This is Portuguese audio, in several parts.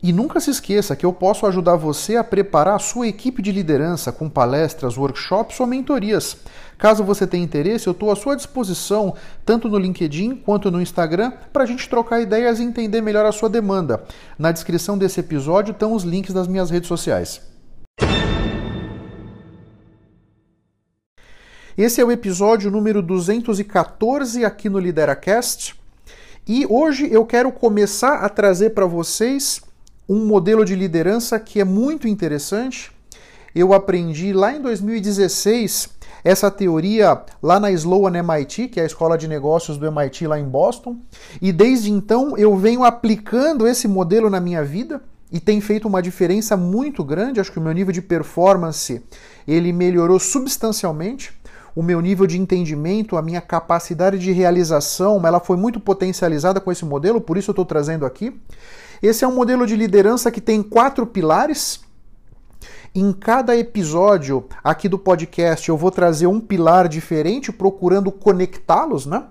E nunca se esqueça que eu posso ajudar você a preparar a sua equipe de liderança com palestras, workshops ou mentorias. Caso você tenha interesse, eu estou à sua disposição, tanto no LinkedIn quanto no Instagram, para a gente trocar ideias e entender melhor a sua demanda. Na descrição desse episódio estão os links das minhas redes sociais. Esse é o episódio número 214 aqui no Lideracast. E hoje eu quero começar a trazer para vocês um modelo de liderança que é muito interessante. Eu aprendi lá em 2016 essa teoria lá na Sloan MIT, que é a escola de negócios do MIT lá em Boston, e desde então eu venho aplicando esse modelo na minha vida e tem feito uma diferença muito grande. Acho que o meu nível de performance ele melhorou substancialmente. O meu nível de entendimento, a minha capacidade de realização, ela foi muito potencializada com esse modelo, por isso eu estou trazendo aqui. Esse é um modelo de liderança que tem quatro pilares. Em cada episódio aqui do podcast eu vou trazer um pilar diferente, procurando conectá-los, né?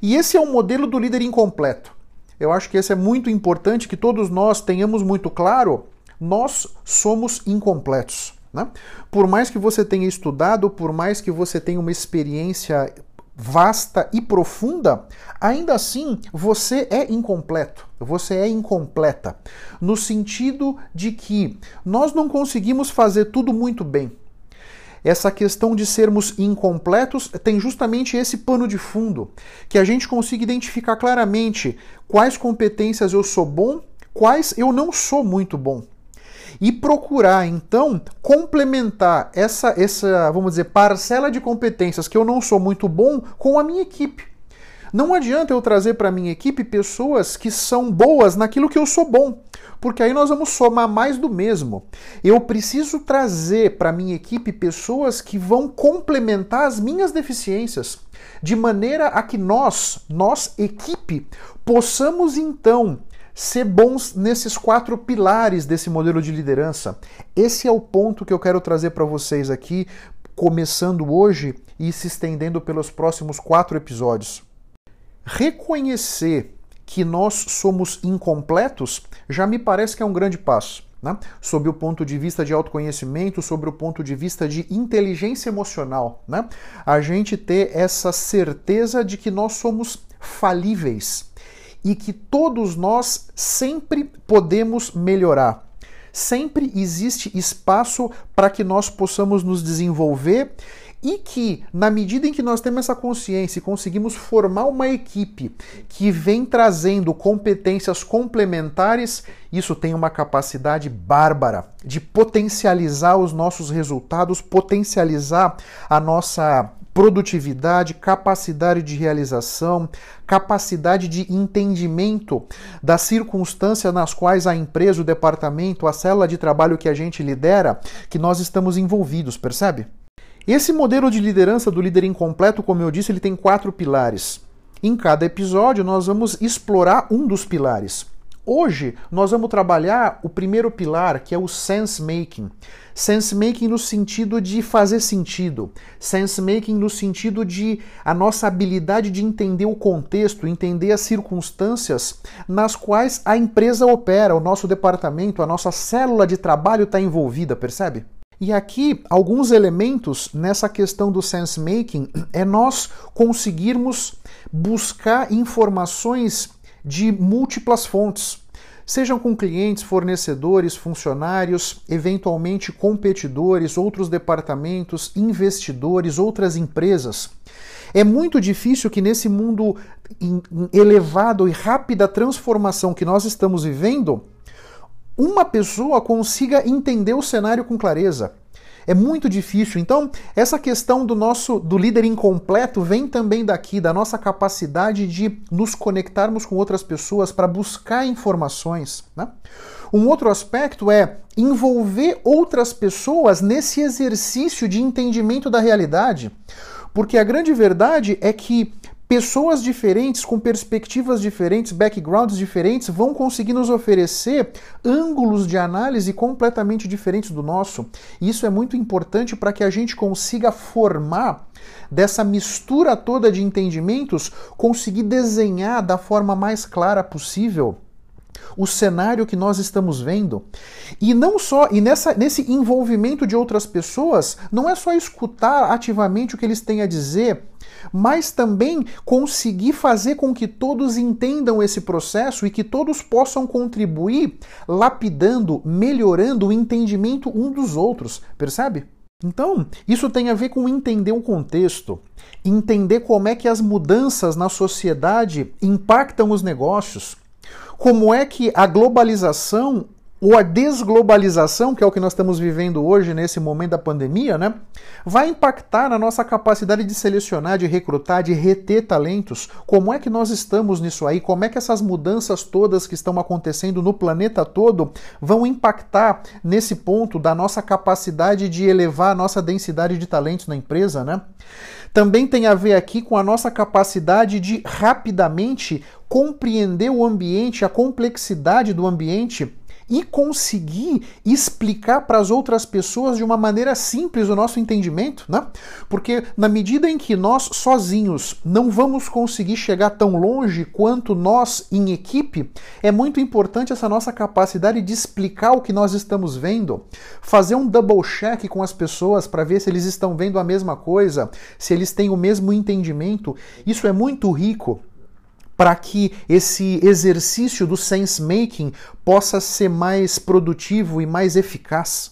E esse é um modelo do líder incompleto. Eu acho que esse é muito importante que todos nós tenhamos muito claro. Nós somos incompletos. Né? Por mais que você tenha estudado, por mais que você tenha uma experiência vasta e profunda, ainda assim você é incompleto, você é incompleta, no sentido de que nós não conseguimos fazer tudo muito bem. Essa questão de sermos incompletos tem justamente esse pano de fundo, que a gente consiga identificar claramente quais competências eu sou bom, quais eu não sou muito bom e procurar então complementar essa essa, vamos dizer, parcela de competências que eu não sou muito bom com a minha equipe. Não adianta eu trazer para minha equipe pessoas que são boas naquilo que eu sou bom, porque aí nós vamos somar mais do mesmo. Eu preciso trazer para minha equipe pessoas que vão complementar as minhas deficiências, de maneira a que nós, nós equipe, possamos então ser bons nesses quatro pilares desse modelo de liderança. Esse é o ponto que eu quero trazer para vocês aqui, começando hoje e se estendendo pelos próximos quatro episódios. Reconhecer que nós somos incompletos já me parece que é um grande passo. Né? Sob o ponto de vista de autoconhecimento, sobre o ponto de vista de inteligência emocional. Né? A gente ter essa certeza de que nós somos falíveis e que todos nós sempre podemos melhorar. Sempre existe espaço para que nós possamos nos desenvolver e que, na medida em que nós temos essa consciência e conseguimos formar uma equipe que vem trazendo competências complementares, isso tem uma capacidade bárbara de potencializar os nossos resultados, potencializar a nossa produtividade, capacidade de realização, capacidade de entendimento das circunstâncias nas quais a empresa, o departamento, a célula de trabalho que a gente lidera, que nós estamos envolvidos, percebe? Esse modelo de liderança do líder incompleto, como eu disse, ele tem quatro pilares. Em cada episódio, nós vamos explorar um dos pilares. Hoje nós vamos trabalhar o primeiro pilar, que é o sense making. Sense making no sentido de fazer sentido. Sense making no sentido de a nossa habilidade de entender o contexto, entender as circunstâncias nas quais a empresa opera, o nosso departamento, a nossa célula de trabalho está envolvida, percebe? E aqui, alguns elementos nessa questão do sense making é nós conseguirmos buscar informações de múltiplas fontes. Sejam com clientes, fornecedores, funcionários, eventualmente competidores, outros departamentos, investidores, outras empresas. É muito difícil que nesse mundo elevado e rápida transformação que nós estamos vivendo, uma pessoa consiga entender o cenário com clareza. É muito difícil. Então, essa questão do nosso do líder incompleto vem também daqui, da nossa capacidade de nos conectarmos com outras pessoas para buscar informações. Né? Um outro aspecto é envolver outras pessoas nesse exercício de entendimento da realidade. Porque a grande verdade é que pessoas diferentes, com perspectivas diferentes, backgrounds diferentes, vão conseguir nos oferecer ângulos de análise completamente diferentes do nosso. Isso é muito importante para que a gente consiga formar dessa mistura toda de entendimentos, conseguir desenhar da forma mais clara possível o cenário que nós estamos vendo. E não só, e nessa, nesse envolvimento de outras pessoas, não é só escutar ativamente o que eles têm a dizer, mas também conseguir fazer com que todos entendam esse processo e que todos possam contribuir lapidando, melhorando o entendimento um dos outros, percebe? Então, isso tem a ver com entender o contexto, entender como é que as mudanças na sociedade impactam os negócios, como é que a globalização ou a desglobalização, que é o que nós estamos vivendo hoje nesse momento da pandemia, né, vai impactar na nossa capacidade de selecionar, de recrutar, de reter talentos. Como é que nós estamos nisso aí? Como é que essas mudanças todas que estão acontecendo no planeta todo vão impactar nesse ponto da nossa capacidade de elevar a nossa densidade de talentos na empresa, né? Também tem a ver aqui com a nossa capacidade de rapidamente compreender o ambiente, a complexidade do ambiente e conseguir explicar para as outras pessoas de uma maneira simples o nosso entendimento, né? Porque na medida em que nós sozinhos não vamos conseguir chegar tão longe quanto nós em equipe, é muito importante essa nossa capacidade de explicar o que nós estamos vendo, fazer um double check com as pessoas para ver se eles estão vendo a mesma coisa, se eles têm o mesmo entendimento. Isso é muito rico para que esse exercício do sense making possa ser mais produtivo e mais eficaz.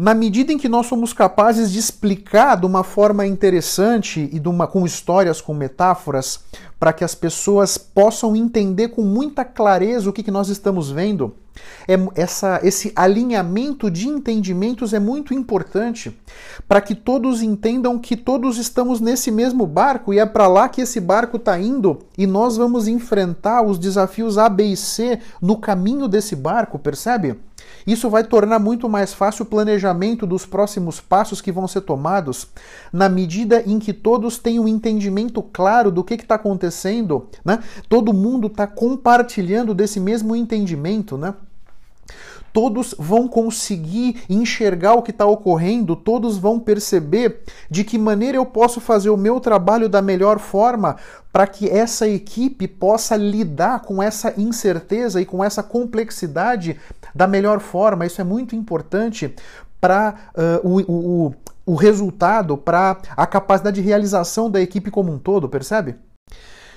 Na medida em que nós somos capazes de explicar de uma forma interessante e de uma, com histórias, com metáforas, para que as pessoas possam entender com muita clareza o que, que nós estamos vendo, é, essa, esse alinhamento de entendimentos é muito importante para que todos entendam que todos estamos nesse mesmo barco e é para lá que esse barco está indo e nós vamos enfrentar os desafios A, B e C no caminho desse barco, percebe? Isso vai tornar muito mais fácil o planejamento dos próximos passos que vão ser tomados, na medida em que todos têm um entendimento claro do que está acontecendo, né? Todo mundo está compartilhando desse mesmo entendimento, né? Todos vão conseguir enxergar o que está ocorrendo, todos vão perceber de que maneira eu posso fazer o meu trabalho da melhor forma para que essa equipe possa lidar com essa incerteza e com essa complexidade da melhor forma. Isso é muito importante para uh, o, o, o resultado, para a capacidade de realização da equipe como um todo, percebe?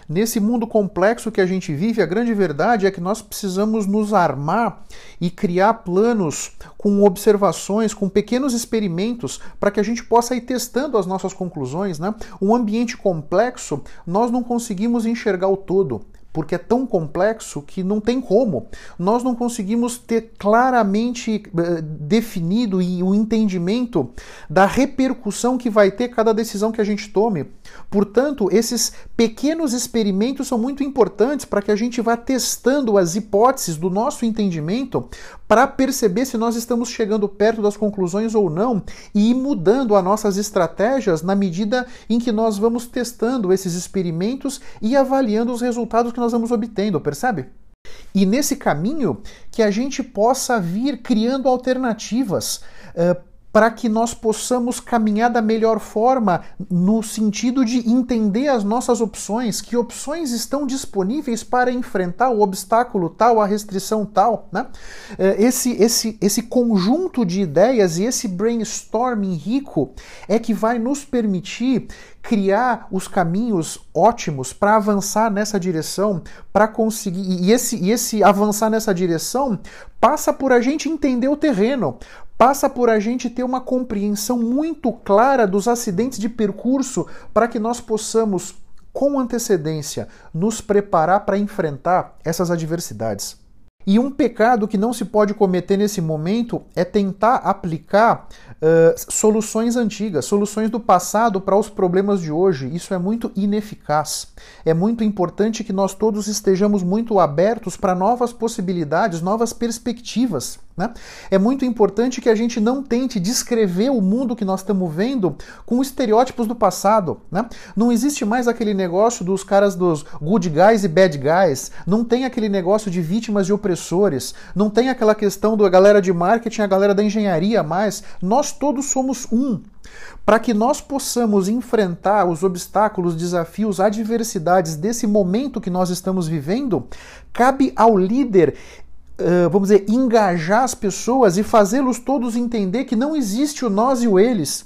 Nesse mundo complexo que a gente vive, a grande verdade é que nós precisamos nos armar e criar planos com observações, com pequenos experimentos, para que a gente possa ir testando as nossas conclusões. Né? Um ambiente complexo, nós não conseguimos enxergar o todo porque é tão complexo que não tem como. Nós não conseguimos ter claramente uh, definido e o entendimento da repercussão que vai ter cada decisão que a gente tome. Portanto, esses pequenos experimentos são muito importantes para que a gente vá testando as hipóteses do nosso entendimento para perceber se nós estamos chegando perto das conclusões ou não e ir mudando as nossas estratégias na medida em que nós vamos testando esses experimentos e avaliando os resultados que nós vamos obtendo, percebe? E nesse caminho que a gente possa vir criando alternativas uh, para que nós possamos caminhar da melhor forma, no sentido de entender as nossas opções, que opções estão disponíveis para enfrentar o obstáculo tal, a restrição tal. Né? É, esse, esse, esse conjunto de ideias e esse brainstorming rico é que vai nos permitir criar os caminhos ótimos para avançar nessa direção, para conseguir. E esse, e esse avançar nessa direção passa por a gente entender o terreno, passa por a gente ter uma compreensão muito clara dos acidentes de percurso para que nós possamos, com antecedência, nos preparar para enfrentar essas adversidades. E um pecado que não se pode cometer nesse momento é tentar aplicar uh, soluções antigas, soluções do passado para os problemas de hoje. Isso é muito ineficaz. É muito importante que nós todos estejamos muito abertos para novas possibilidades, novas perspectivas. Né? É muito importante que a gente não tente descrever o mundo que nós estamos vendo com estereótipos do passado. Né? Não existe mais aquele negócio dos caras dos good guys e bad guys. Não tem aquele negócio de vítimas e opressores. Não tem aquela questão da galera de marketing, a galera da engenharia mais. Nós todos somos um. Para que nós possamos enfrentar os obstáculos, desafios, adversidades desse momento que nós estamos vivendo, cabe ao líder vamos dizer, engajar as pessoas e fazê-los todos entender que não existe o nós e o eles.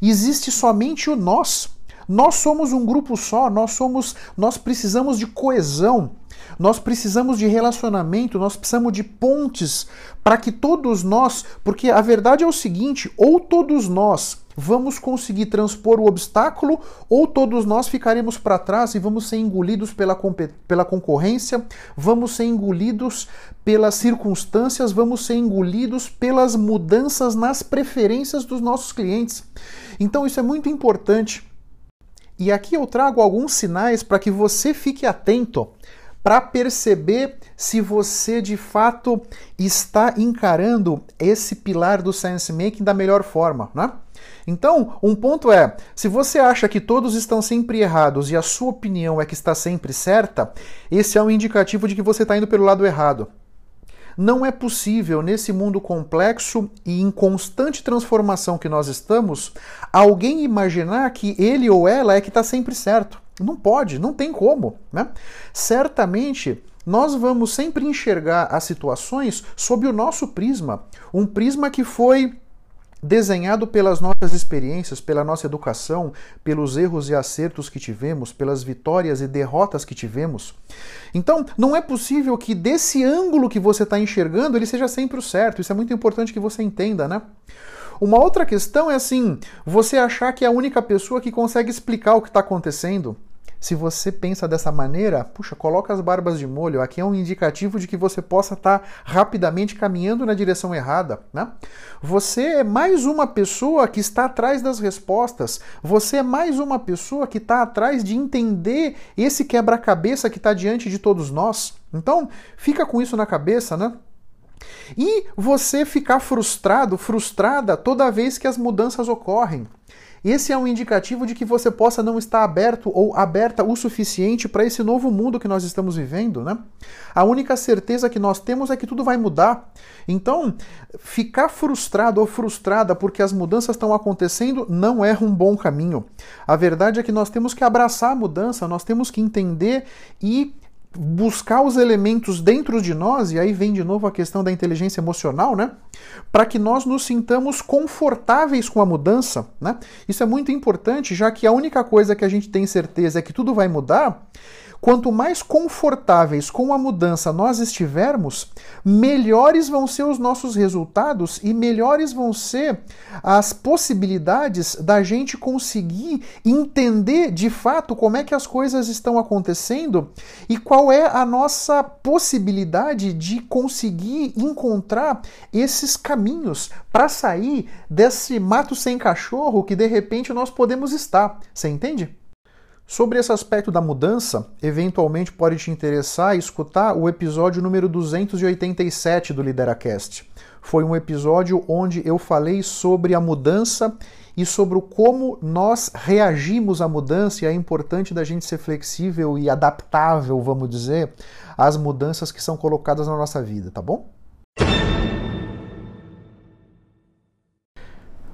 Existe somente o nós. Nós somos um grupo só, nós somos, nós precisamos de coesão. Nós precisamos de relacionamento, nós precisamos de pontes para que todos nós, porque a verdade é o seguinte, ou todos nós vamos conseguir transpor o obstáculo ou todos nós ficaremos para trás e vamos ser engolidos pela, pela concorrência, vamos ser engolidos pelas circunstâncias, vamos ser engolidos pelas mudanças nas preferências dos nossos clientes. Então isso é muito importante. E aqui eu trago alguns sinais para que você fique atento para perceber se você de fato está encarando esse pilar do science making da melhor forma, né? Então, um ponto é: se você acha que todos estão sempre errados e a sua opinião é que está sempre certa, esse é um indicativo de que você está indo pelo lado errado. Não é possível, nesse mundo complexo e em constante transformação que nós estamos, alguém imaginar que ele ou ela é que está sempre certo. Não pode, não tem como. Né? Certamente nós vamos sempre enxergar as situações sob o nosso prisma, um prisma que foi desenhado pelas nossas experiências, pela nossa educação, pelos erros e acertos que tivemos, pelas vitórias e derrotas que tivemos. Então, não é possível que desse ângulo que você está enxergando ele seja sempre o certo. Isso é muito importante que você entenda, né? Uma outra questão é assim: você achar que é a única pessoa que consegue explicar o que está acontecendo. Se você pensa dessa maneira, puxa, coloca as barbas de molho. Aqui é um indicativo de que você possa estar tá rapidamente caminhando na direção errada. Né? Você é mais uma pessoa que está atrás das respostas. Você é mais uma pessoa que está atrás de entender esse quebra-cabeça que está diante de todos nós. Então, fica com isso na cabeça, né? E você ficar frustrado, frustrada toda vez que as mudanças ocorrem. Esse é um indicativo de que você possa não estar aberto ou aberta o suficiente para esse novo mundo que nós estamos vivendo, né? A única certeza que nós temos é que tudo vai mudar. Então, ficar frustrado ou frustrada porque as mudanças estão acontecendo não é um bom caminho. A verdade é que nós temos que abraçar a mudança, nós temos que entender e buscar os elementos dentro de nós, e aí vem de novo a questão da inteligência emocional, né? Para que nós nos sintamos confortáveis com a mudança, né? Isso é muito importante, já que a única coisa que a gente tem certeza é que tudo vai mudar. Quanto mais confortáveis com a mudança nós estivermos, melhores vão ser os nossos resultados e melhores vão ser as possibilidades da gente conseguir entender de fato como é que as coisas estão acontecendo e qual é a nossa possibilidade de conseguir encontrar esses caminhos para sair desse mato sem cachorro que de repente nós podemos estar. Você entende? Sobre esse aspecto da mudança, eventualmente pode te interessar escutar o episódio número 287 do Lideracast. Foi um episódio onde eu falei sobre a mudança e sobre como nós reagimos à mudança e é importante da gente ser flexível e adaptável, vamos dizer, às mudanças que são colocadas na nossa vida, tá bom?